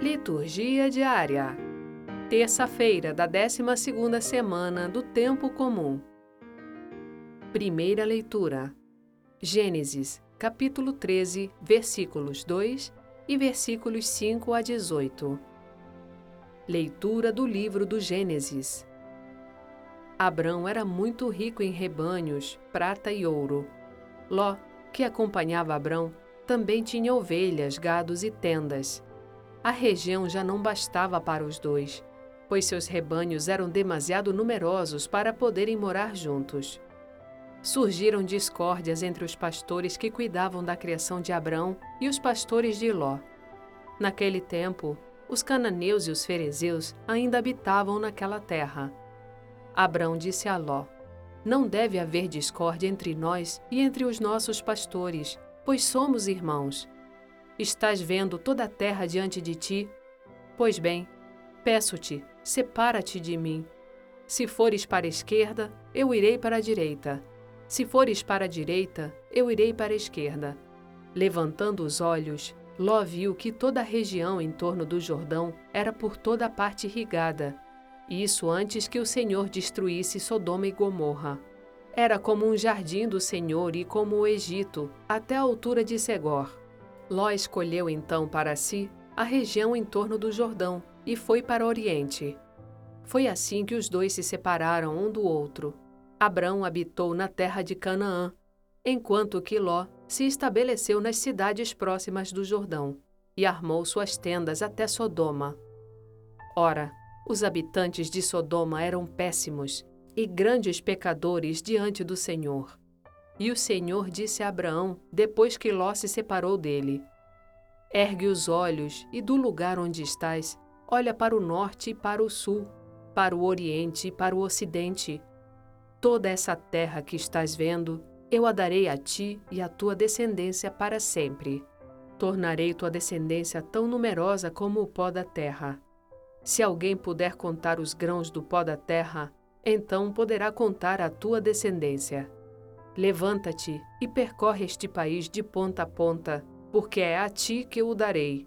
Liturgia diária. Terça-feira da 12ª semana do tempo comum. Primeira leitura. Gênesis, capítulo 13, versículos 2 e versículos 5 a 18. Leitura do livro do Gênesis. Abrão era muito rico em rebanhos, prata e ouro. Ló, que acompanhava Abrão, também tinha ovelhas, gados e tendas. A região já não bastava para os dois, pois seus rebanhos eram demasiado numerosos para poderem morar juntos. Surgiram discórdias entre os pastores que cuidavam da criação de Abrão e os pastores de Ló. Naquele tempo, os cananeus e os ferezeus ainda habitavam naquela terra. Abrão disse a Ló: Não deve haver discórdia entre nós e entre os nossos pastores, pois somos irmãos. Estás vendo toda a terra diante de ti? Pois bem, peço-te, separa-te de mim. Se fores para a esquerda, eu irei para a direita. Se fores para a direita, eu irei para a esquerda. Levantando os olhos, Ló viu que toda a região em torno do Jordão era por toda a parte irrigada, isso antes que o Senhor destruísse Sodoma e Gomorra. Era como um jardim do Senhor e como o Egito, até a altura de Segor. Ló escolheu então para si a região em torno do Jordão e foi para o Oriente. Foi assim que os dois se separaram um do outro. Abrão habitou na terra de Canaã, enquanto que Ló se estabeleceu nas cidades próximas do Jordão e armou suas tendas até Sodoma. Ora, os habitantes de Sodoma eram péssimos e grandes pecadores diante do Senhor. E o Senhor disse a Abraão, depois que Ló se separou dele: Ergue os olhos e do lugar onde estás, olha para o norte e para o sul, para o oriente e para o ocidente. Toda essa terra que estás vendo, eu a darei a ti e à tua descendência para sempre. Tornarei tua descendência tão numerosa como o pó da terra. Se alguém puder contar os grãos do pó da terra, então poderá contar a tua descendência. Levanta-te e percorre este país de ponta a ponta, porque é a ti que o darei.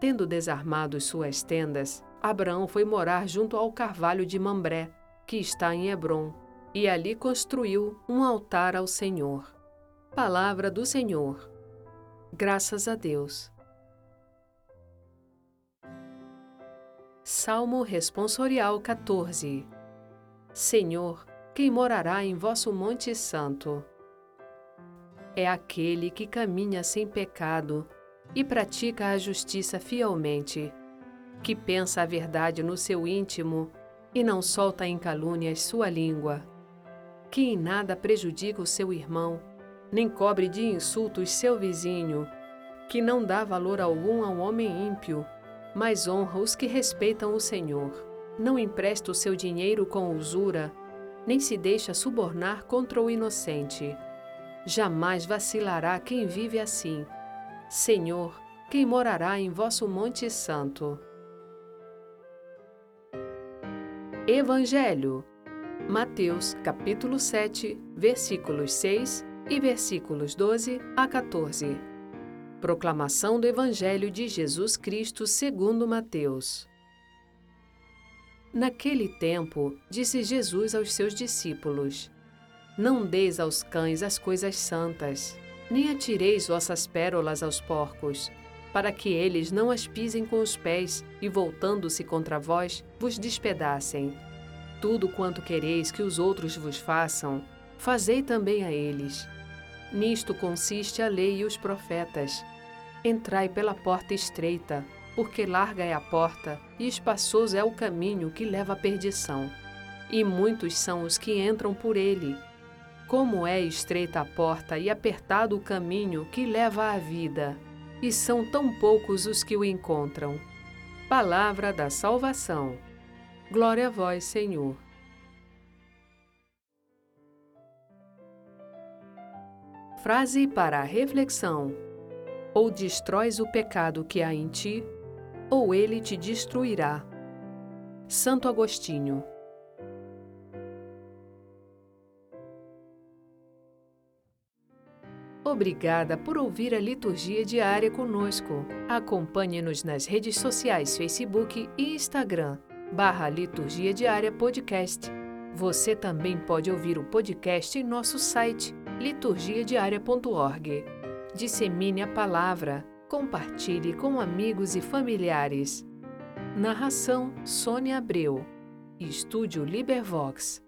Tendo desarmado suas tendas, Abraão foi morar junto ao carvalho de Mambré, que está em Hebron, e ali construiu um altar ao Senhor. Palavra do Senhor. Graças a Deus. Salmo Responsorial 14 Senhor, quem morará em vosso Monte Santo. É aquele que caminha sem pecado e pratica a justiça fielmente, que pensa a verdade no seu íntimo e não solta em calúnias sua língua, que em nada prejudica o seu irmão, nem cobre de insultos seu vizinho, que não dá valor algum ao homem ímpio, mas honra os que respeitam o Senhor. Não empresta o seu dinheiro com usura, nem se deixa subornar contra o inocente. Jamais vacilará quem vive assim. Senhor, quem morará em vosso Monte Santo. Evangelho. Mateus, capítulo 7, versículos 6 e versículos 12 a 14. Proclamação do Evangelho de Jesus Cristo segundo Mateus. Naquele tempo, disse Jesus aos seus discípulos: Não deis aos cães as coisas santas, nem atireis vossas pérolas aos porcos, para que eles não as pisem com os pés e, voltando-se contra vós, vos despedacem. Tudo quanto quereis que os outros vos façam, fazei também a eles. Nisto consiste a lei e os profetas. Entrai pela porta estreita, porque larga é a porta e espaçoso é o caminho que leva à perdição, e muitos são os que entram por ele. Como é estreita a porta e apertado o caminho que leva à vida, e são tão poucos os que o encontram. Palavra da salvação. Glória a vós, Senhor. Frase para a reflexão: Ou destróis o pecado que há em ti, ou ele te destruirá. Santo Agostinho. Obrigada por ouvir a liturgia diária conosco. Acompanhe-nos nas redes sociais Facebook e Instagram, barra Liturgia Diária Podcast. Você também pode ouvir o podcast em nosso site, liturgiadiaria.org. Dissemine a palavra, compartilhe com amigos e familiares. Narração Sônia Abreu. Estúdio Libervox.